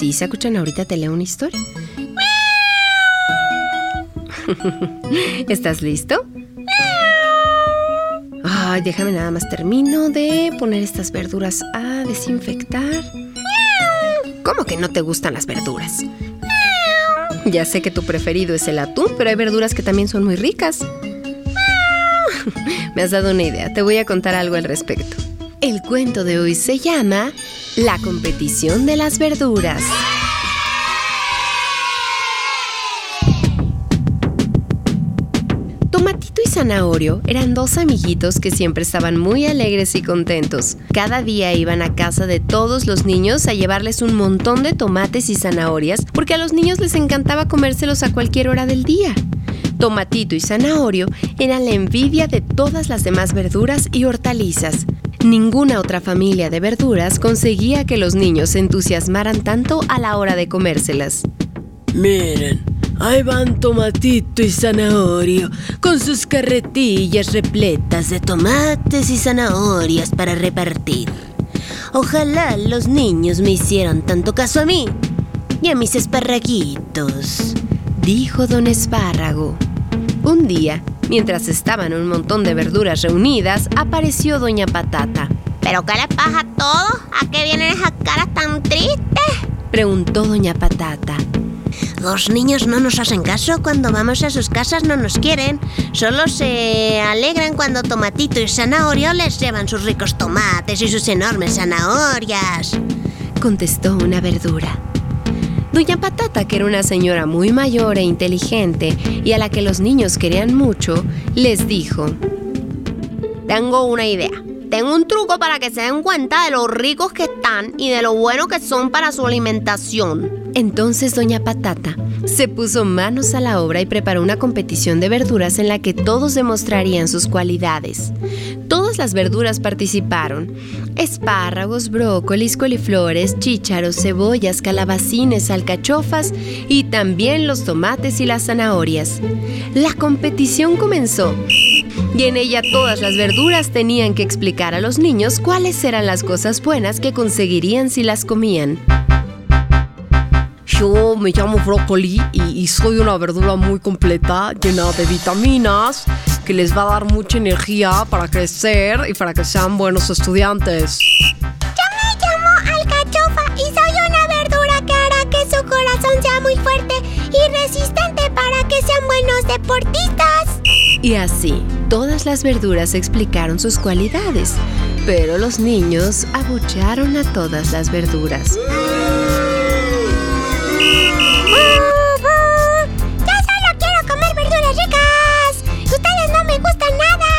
Sí, Sakuchan, ahorita te leo una historia. ¿Estás listo? Ay, déjame nada más termino de poner estas verduras a desinfectar. ¿Cómo que no te gustan las verduras? Ya sé que tu preferido es el atún, pero hay verduras que también son muy ricas. Me has dado una idea, te voy a contar algo al respecto. El cuento de hoy se llama La competición de las verduras. Tomatito y Zanahorio eran dos amiguitos que siempre estaban muy alegres y contentos. Cada día iban a casa de todos los niños a llevarles un montón de tomates y zanahorias porque a los niños les encantaba comérselos a cualquier hora del día. Tomatito y Zanahorio eran la envidia de todas las demás verduras y hortalizas. Ninguna otra familia de verduras conseguía que los niños se entusiasmaran tanto a la hora de comérselas. Miren, Ahí van Tomatito y Zanahorio con sus carretillas repletas de tomates y zanahorias para repartir. Ojalá los niños me hicieran tanto caso a mí y a mis esparraguitos, dijo don Espárrago. Un día, mientras estaban un montón de verduras reunidas, apareció doña Patata. ¿Pero qué le pasa a todo? ¿A qué vienen esas caras tan tristes? Preguntó doña Patata. Los niños no nos hacen caso, cuando vamos a sus casas no nos quieren, solo se alegran cuando Tomatito y Zanahorio les llevan sus ricos tomates y sus enormes zanahorias. Contestó una verdura. Doña Patata, que era una señora muy mayor e inteligente y a la que los niños querían mucho, les dijo, Tengo una idea. Tengo un truco para que se den cuenta de lo ricos que están y de lo bueno que son para su alimentación. Entonces doña Patata se puso manos a la obra y preparó una competición de verduras en la que todos demostrarían sus cualidades. Todas las verduras participaron. Espárragos, brócolis, coliflores, chícharos, cebollas, calabacines, alcachofas y también los tomates y las zanahorias. La competición comenzó y en ella todas las verduras tenían que explicar a los niños cuáles eran las cosas buenas que conseguirían si las comían. Yo me llamo brócoli y, soy una verdura muy completa, llena de vitaminas, que les va a dar mucha energía para crecer y para que sean buenos estudiantes. Yo me llamo alcachofa y soy una verdura que hará que su corazón sea muy fuerte y resistente para que sean buenos deportistas. Y así, todas las verduras explicaron sus cualidades, pero los niños abucharon a todas las verduras. ¡Ya solo quiero comer verduras ricas! ¡Ustedes no me gustan nada!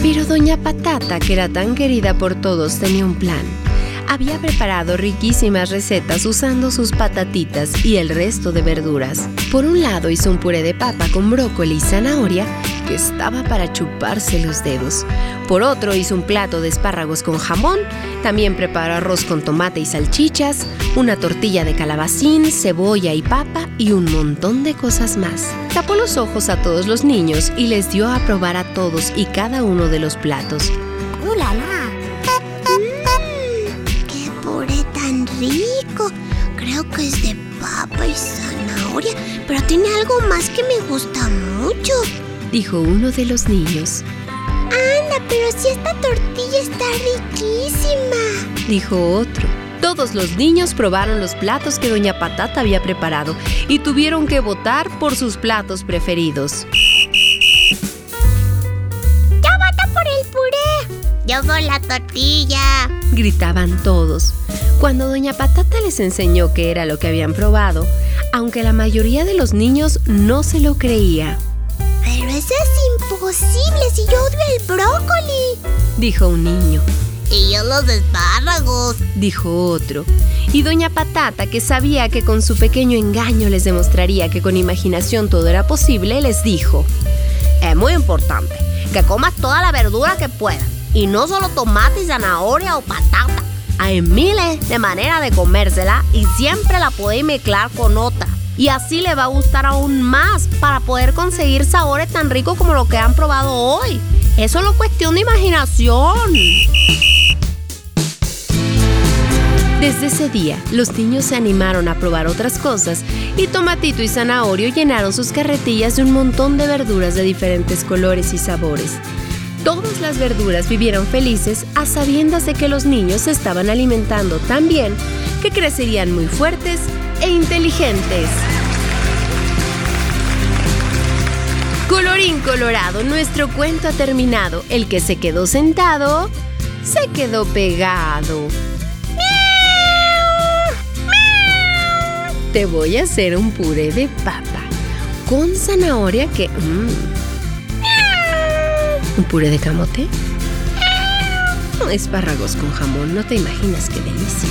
Pero Doña Patata, que era tan querida por todos, tenía un plan había preparado riquísimas recetas usando sus patatitas y el resto de verduras. Por un lado hizo un puré de papa con brócoli y zanahoria que estaba para chuparse los dedos. Por otro hizo un plato de espárragos con jamón, también preparó arroz con tomate y salchichas, una tortilla de calabacín, cebolla y papa y un montón de cosas más. Tapó los ojos a todos los niños y les dio a probar a todos y cada uno de los platos. Es de papa y zanahoria, pero tiene algo más que me gusta mucho. Dijo uno de los niños. Anda, pero si esta tortilla está riquísima. Dijo otro. Todos los niños probaron los platos que Doña Patata había preparado y tuvieron que votar por sus platos preferidos. ¡Yo voto por el puré! ¡Yo por la tortilla! Gritaban todos. Cuando Doña Patata les enseñó qué era lo que habían probado, aunque la mayoría de los niños no se lo creía. Pero eso es imposible si yo odio el brócoli, dijo un niño. Y yo los espárragos, dijo otro. Y doña Patata, que sabía que con su pequeño engaño les demostraría que con imaginación todo era posible, les dijo, es muy importante que comas toda la verdura que puedas, y no solo tomate zanahoria o patata. Hay miles de maneras de comérsela y siempre la podéis mezclar con otra. Y así le va a gustar aún más para poder conseguir sabores tan ricos como los que han probado hoy. Eso es cuestión de imaginación. Desde ese día, los niños se animaron a probar otras cosas y Tomatito y Zanahorio llenaron sus carretillas de un montón de verduras de diferentes colores y sabores. Todas las verduras vivieron felices a sabiendas de que los niños se estaban alimentando tan bien que crecerían muy fuertes e inteligentes. Colorín colorado, nuestro cuento ha terminado. El que se quedó sentado, se quedó pegado. Te voy a hacer un puré de papa con zanahoria que... Mm un puré de camote, espárragos con jamón, no te imaginas qué delicia.